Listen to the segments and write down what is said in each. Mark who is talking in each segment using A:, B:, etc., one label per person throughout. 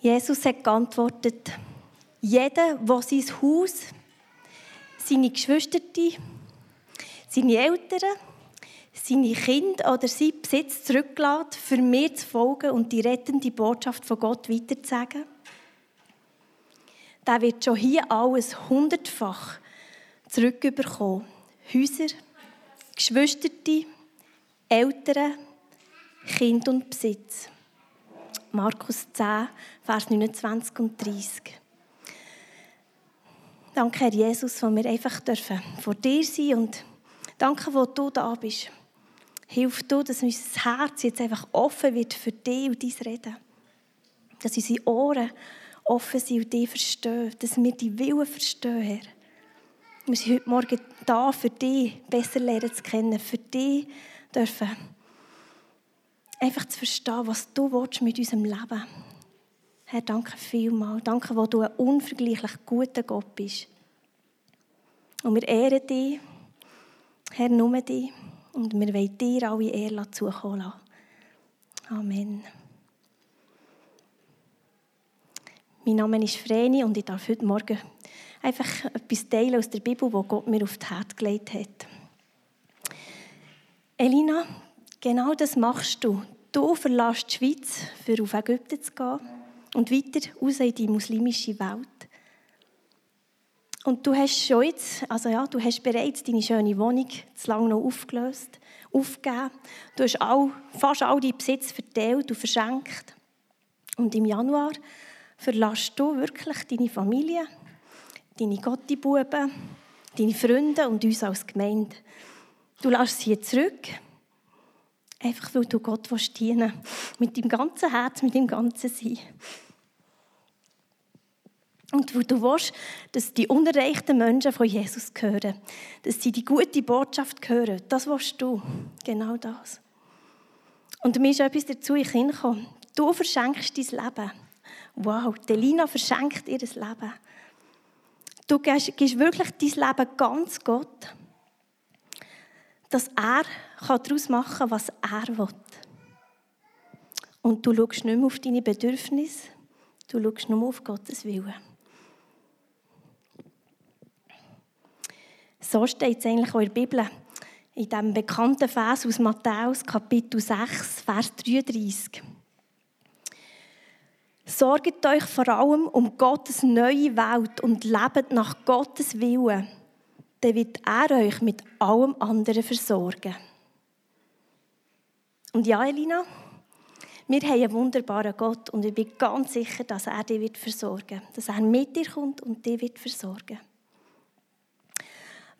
A: Jesus hat geantwortet, jeder, der sein Haus, seine Geschwister, seine Eltern, seine Kinder oder seinen Besitz zurücklässt, für mir zu folgen und die rettende Botschaft von Gott weiterzusagen, der wird schon hier alles hundertfach zurückbekommen. Häuser, Geschwister, Eltern, Kind und Besitz. Markus 10, Vers 29 und 30. Danke, Herr Jesus, wo wir einfach dürfen vor dir sein und danke, wo du da bist. Hilf du, dass unser Herz jetzt einfach offen wird für dich und dein Reden. Dass unsere Ohren offen sind und dich verstehen. Dass wir die Willen verstehen, Herr. Wir sind heute Morgen da, für dich besser lernen zu kennen, für dich dürfen einfach zu verstehen, was du willst mit unserem Leben. Herr, danke vielmals. Danke, wo du ein unvergleichlich guter Gott bist. Und wir ehren dich, Herr, nur dich. Und wir wollen dir alle Ehre zukommen lassen. Amen. Mein Name ist Vreni und ich darf heute Morgen einfach etwas teilen aus der Bibel, wo Gott mir auf das Herz gelegt hat. Elina, genau das machst du. Du verlässt die Schweiz, für auf Ägypten zu gehen und weiter raus in die muslimische Welt. Und du hast schon jetzt, also ja, du hast bereits deine schöne Wohnung zu lange noch aufgelöst, aufgegeben. Du hast all, fast all deinen Besitz verteilt und verschenkt. Und im Januar verlässt du wirklich deine Familie, deine Gottibuben, deine Freunde und uns als Gemeinde. Du lässt sie zurück, einfach weil du Gott dienen willst, mit deinem ganzen Herz, mit deinem ganzen Sein. Und weil du willst, dass die unerreichten Menschen von Jesus hören, dass sie die gute Botschaft hören, das willst du, genau das. Und mir ist etwas dazu in gekommen. Du verschenkst dein Leben. Wow, Delina verschenkt ihr Leben. Du gibst, wirklich dein Leben ganz Gott, dass er daraus machen kann, was er will. Und du schaust nicht mehr auf deine Bedürfnisse, du schaust nur auf Gottes Willen. So steht es eigentlich auch in der Bibel, in diesem bekannten Vers aus Matthäus, Kapitel 6, Vers 33. Sorgt euch vor allem um Gottes neue Welt und lebt nach Gottes Willen. Dann wird er euch mit allem anderen versorgen. Und ja, Elina, wir haben einen wunderbaren Gott und ich bin ganz sicher, dass er dich wird versorgen wird. Dass er mit dir kommt und dich wird versorgen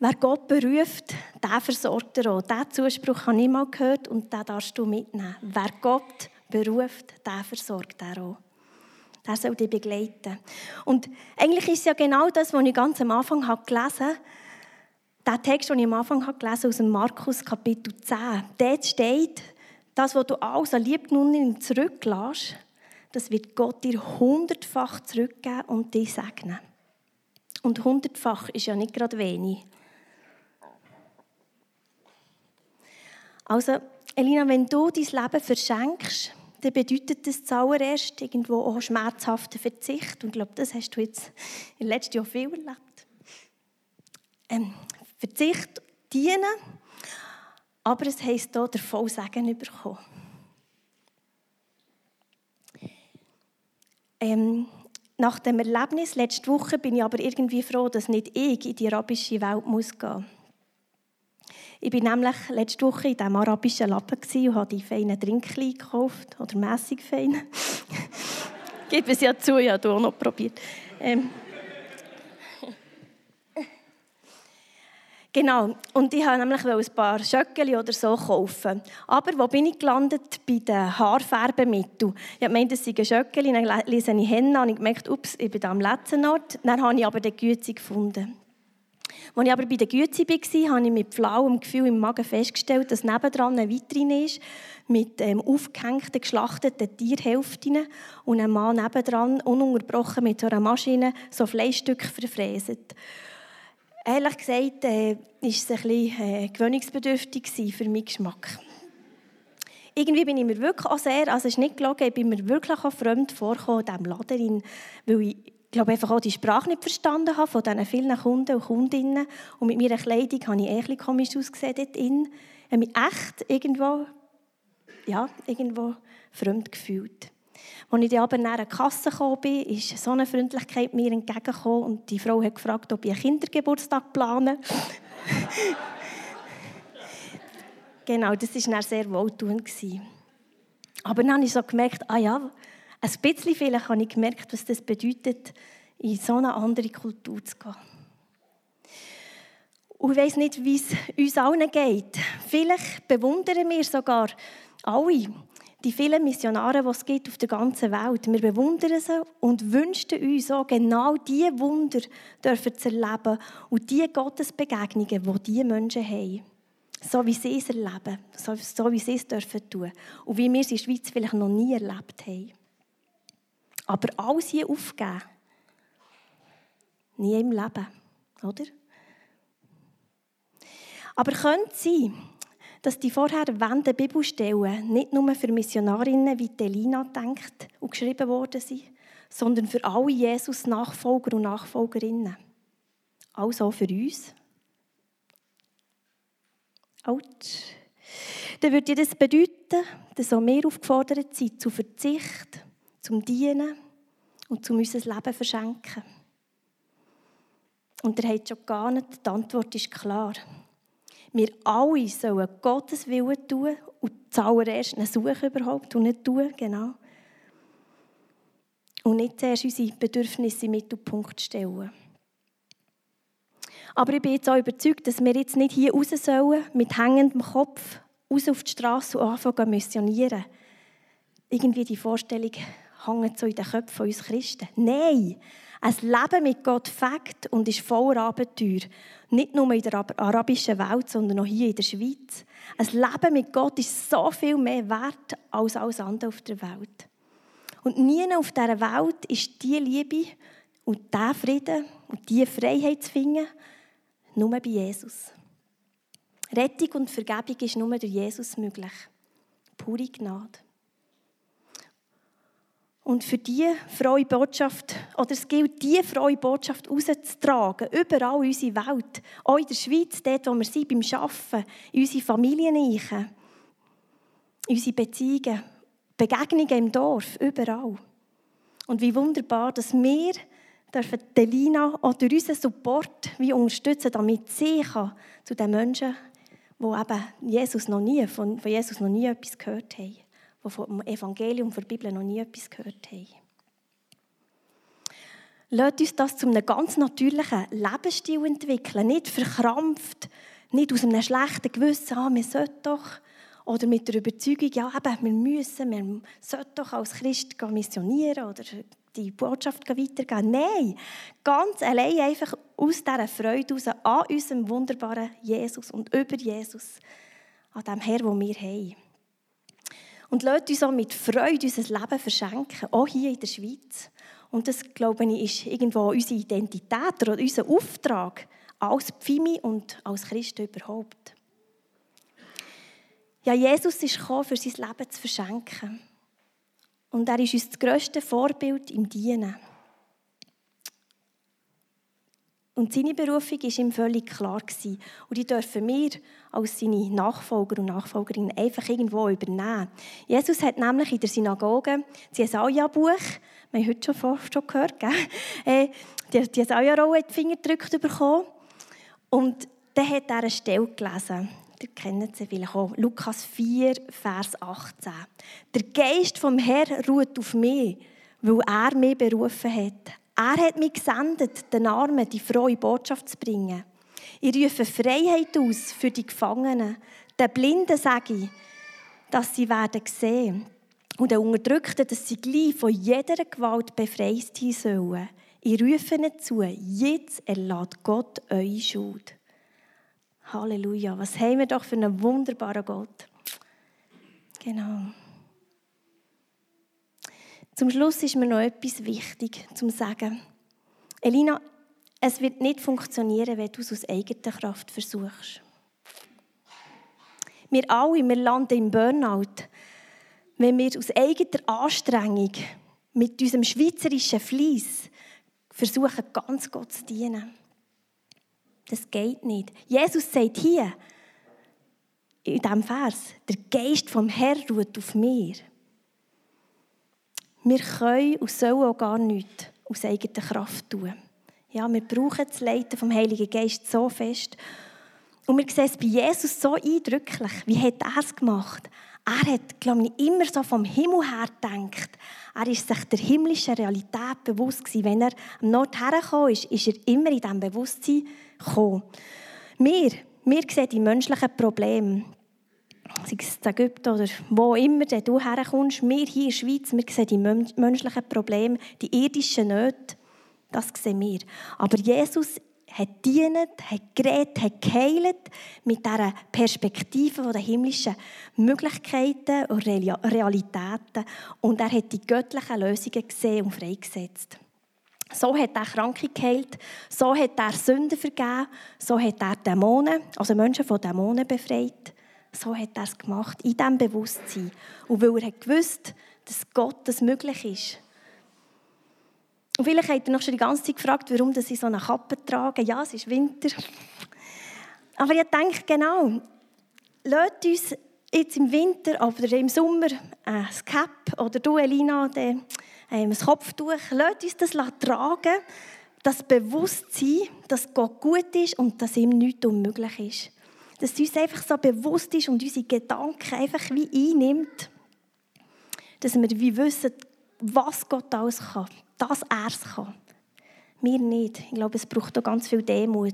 A: Wer Gott beruft, der versorgt er auch. Diesen Zuspruch habe ich mal gehört und den darfst du mitnehmen. Wer Gott beruft, der versorgt er auch. Der soll dich begleiten. Und eigentlich ist es ja genau das, was ich ganz am Anfang gelesen habe. Der Text, den ich am Anfang habe gelesen aus dem Markus Kapitel 10. Dort steht, das, was du alles an nun zurücklässt, das wird Gott dir hundertfach zurückgeben und dich segnen. Und hundertfach ist ja nicht gerade wenig. Also, Elina, wenn du dein Leben verschenkst, dann bedeutet das zuallererst irgendwo auch schmerzhaften Verzicht. Und ich glaube, das hast du jetzt im letzten Jahr viel erlebt. Ähm, Verzicht dienen, aber es heisst hier, der Vollsegen bekommen. Ähm, nach dem Erlebnis letzte Woche bin ich aber irgendwie froh, dass nicht ich in die arabische Welt muss gehen. Ich war nämlich letzte Woche in diesem arabischen Lappen und habe die feinen Trinkchen gekauft, oder mässig fein. Gib es ja zu, ich habe auch noch probiert. Ähm. Genau, und ich wollte nämlich ein paar Schöckeli oder so kaufen. Aber wo bin ich gelandet? Bei den Haarfärbemitteln. Ich meinte, das sind Schöckeli, dann lese ich hin und ich gemerkt, ups, ich bin am letzten Ort. Dann habe ich aber den Güte gefunden. Als ich aber bei der Güte war, habe ich mit flauem Gefühl im Magen festgestellt, dass nebendran eine Vitrine ist mit ähm, aufgehängten, geschlachteten Tierhälften und ein Mann nebendran, ununterbrochen mit so einer Maschine, so Fleischstücke verfräset. Ehrlich gesagt, äh, es ein bisschen äh, gewöhnungsbedürftig für meinen Geschmack. irgendwie bin ich mir wirklich auch sehr, also es ist nicht gelogen, ich bin mir wirklich auch fremd vorgekommen in diesem Laden, weil ich, glaube einfach auch die Sprache nicht verstanden habe von diesen vielen Kunden und Kundinnen. Und mit meiner Kleidung habe ich echt komisch ausgesehen dort drin. Ich habe mich echt irgendwo, ja, irgendwo fremd gefühlt. Als ich dann aber nach der Kasse gekommen bin, ist so eine Freundlichkeit mir entgegengekommen und die Frau hat gefragt, ob ich einen Kindergeburtstag plane. genau, das war dann sehr wohltuend. Aber dann habe ich so gemerkt, ah ja, ein bisschen vielleicht habe ich gemerkt, was das bedeutet, in so eine andere Kultur zu gehen. Und ich weiss nicht, wie es uns allen geht. Vielleicht bewundern wir sogar alle die vielen Missionare, die es gibt auf der ganzen Welt. Wir bewundern sie und wünschen uns auch genau diese Wunder dürfen zu erleben und diese Gottesbegegnungen, die diese Menschen haben. So wie sie es erleben, so, so wie sie es dürfen tun. Und wie wir es in der Schweiz vielleicht noch nie erlebt haben. Aber alles hier aufgeben, nie im Leben, oder? Aber könnte sein, dass die vorher erwähnten Bibelstellen nicht nur für Missionarinnen wie Delina denkt und geschrieben worden sind, sondern für alle Jesus-Nachfolger und Nachfolgerinnen. Also für uns. Autsch. Dann würde das bedeuten, dass auch wir aufgefordert sind zu Verzicht, zum Dienen und zum unser Leben verschenken. Und ihr habt schon gar nicht, die Antwort ist klar. Wir alle sollen Gottes Willen tun und zuallererst eine Suche überhaupt und nicht tun, genau. Und nicht zuerst unsere Bedürfnisse im Mittelpunkt stellen. Aber ich bin jetzt auch überzeugt, dass wir jetzt nicht hier raus sollen, mit hängendem Kopf, raus auf die Straße und anfangen zu missionieren. Irgendwie die Vorstellung hängt so in den Köpfen von uns Christen. Nein! Ein Leben mit Gott fängt und ist voller Abenteuer. Nicht nur in der arabischen Welt, sondern auch hier in der Schweiz. Ein Leben mit Gott ist so viel mehr wert als alles andere auf der Welt. Und nie auf dieser Welt ist die Liebe und der Frieden und die Freiheit zu finden, nur bei Jesus. Rettung und Vergebung ist nur durch Jesus möglich. Pure Gnade. Und für diese frohe Botschaft, oder es gilt, diese frohe Botschaft rauszutragen, überall in unsere Welt, auch in der Schweiz, dort, wo wir sind, beim Arbeiten, in unsere Familien in unsere Beziehungen, Begegnungen im Dorf, überall. Und wie wunderbar, dass wir dürfen Delina durch unseren Support wie unterstützen, damit sie kann, zu den Menschen, die eben Jesus noch nie, von Jesus noch nie etwas gehört haben die vom Evangelium, von der Bibel noch nie etwas gehört haben. Lasst uns das zu einem ganz natürlichen Lebensstil entwickeln, nicht verkrampft, nicht aus einem schlechten Gewissen, ah, wir sollten doch, oder mit der Überzeugung, ja, eben, wir müssen, wir sollten doch als Christ missionieren oder die Botschaft weitergeben. Nein, ganz allein einfach aus dieser Freude heraus an unserem wunderbaren Jesus und über Jesus, an dem Herr, den wir haben. Und lasst uns auch mit Freude unser Leben verschenken, auch hier in der Schweiz. Und das, glaube ich, ist irgendwo unsere Identität oder unser Auftrag als Pfimi und als Christen überhaupt. Ja, Jesus ist gekommen, für sein Leben zu verschenken. Und er ist uns das grösste Vorbild im Dienen. Und seine Berufung war ihm völlig klar. Und die dürfen wir als seine Nachfolger und Nachfolgerinnen einfach irgendwo übernehmen. Jesus hat nämlich in der Synagoge das Jesaja-Buch, wir haben heute schon, schon gehört, gell? Äh, die Jesaja-Rolle die Finger gedrückt bekommen. Und dann hat er eine Stelle gelesen. Ihr kennt sie vielleicht auch. Lukas 4, Vers 18. Der Geist vom Herrn ruht auf mich, weil er mich berufen hat. Er hat mich gesendet, den Armen die frohe Botschaft zu bringen. Ich rufe Freiheit aus für die Gefangenen. Den Blinden sage ich, dass sie werden sehen. Und den Unterdrückten, dass sie gleich von jeder Gewalt befreit sein sollen. Ich rufe ihnen zu, jetzt erlässt Gott eure Schuld. Halleluja, was haben wir doch für einen wunderbaren Gott. Genau. Zum Schluss ist mir noch etwas wichtig zu sagen. Elina, es wird nicht funktionieren, wenn du es aus eigener Kraft versuchst. Wir alle, wir landen im Burnout, wenn wir aus eigener Anstrengung mit unserem schweizerischen Fleiss versuchen, ganz Gott zu dienen. Das geht nicht. Jesus sagt hier, in diesem Vers, der Geist vom Herrn ruht auf mir. Wir können und sollen auch gar nichts aus eigener Kraft tun. Ja, wir brauchen das Leiten vom Heiligen Geist so fest. Und wir sehen es bei Jesus so eindrücklich. Wie hat er es gemacht? Er hat, glaube ich, immer so vom Himmel her gedacht. Er ist sich der himmlischen Realität bewusst gewesen. Wenn er am Nord hergekommen ist, ist er immer in diesem Bewusstsein gekommen. Wir, wir sehen die menschlichen Probleme sei es in Ägypten oder wo immer du herkommst, wir hier in der Schweiz, wir sehen die menschlichen Probleme, die irdischen Nöte, das sehen wir. Aber Jesus hat dienet, hat geredet, hat geheilt mit dieser Perspektive der himmlischen Möglichkeiten und Realitäten. Und er hat die göttlichen Lösungen gesehen und freigesetzt. So hat er Kranke geheilt, so hat er Sünden vergeben, so hat er Dämonen, also Menschen von Dämonen befreit. So hat er es gemacht, in diesem Bewusstsein. Und weil er hat gewusst, dass Gott das möglich ist. Und vielleicht habt ihr noch schon die ganze Zeit gefragt, warum sie so eine Kappe tragen. Ja, es ist Winter. Aber ich denke, genau, lasst uns jetzt im Winter oder im Sommer ein Cap oder du, Elina, ein Kopftuch, lasst uns das tragen, das Bewusstsein, dass Gott gut ist und dass ihm nichts unmöglich ist dass es uns einfach so bewusst ist und unsere Gedanken einfach wie einnimmt, dass wir wie wissen, was Gott alles kann, dass er es kann. Wir nicht. Ich glaube, es braucht auch ganz viel Demut.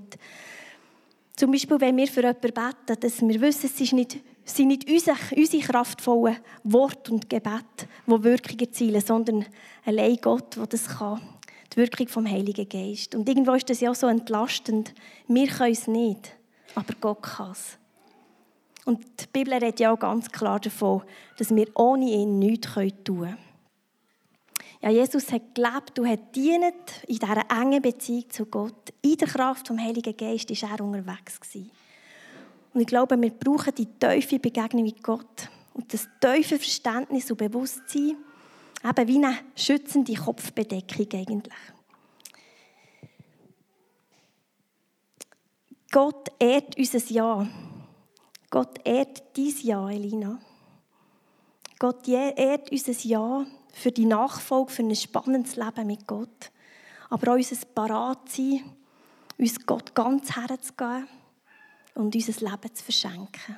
A: Zum Beispiel, wenn wir für jemanden beten, dass wir wissen, es ist nicht, sind nicht unsere, unsere kraftvollen Worte und Gebete, die Wirkung erzielen, sondern allein Gott, der das kann. Die Wirkung vom Heiligen Geist. Und irgendwo ist das ja auch so entlastend. Wir können es nicht aber Gott kann es. Und die Bibel redet ja auch ganz klar davon, dass wir ohne ihn nichts tun können. Ja, Jesus hat gelebt und hat dient in dieser engen Beziehung zu Gott. In der Kraft vom Heiligen Geist war er unterwegs. Und ich glaube, wir brauchen die tiefe Begegnung mit Gott und das tiefe Verständnis und Bewusstsein, eben wie eine schützende Kopfbedeckung eigentlich. Gott ehrt unser Ja. Gott ehrt dein Ja, Elina. Gott ehrt unser Ja für die Nachfolge, für ein spannendes Leben mit Gott. Aber auch unser Paratsein, uns Gott ganz herzugeben und unser Leben zu verschenken.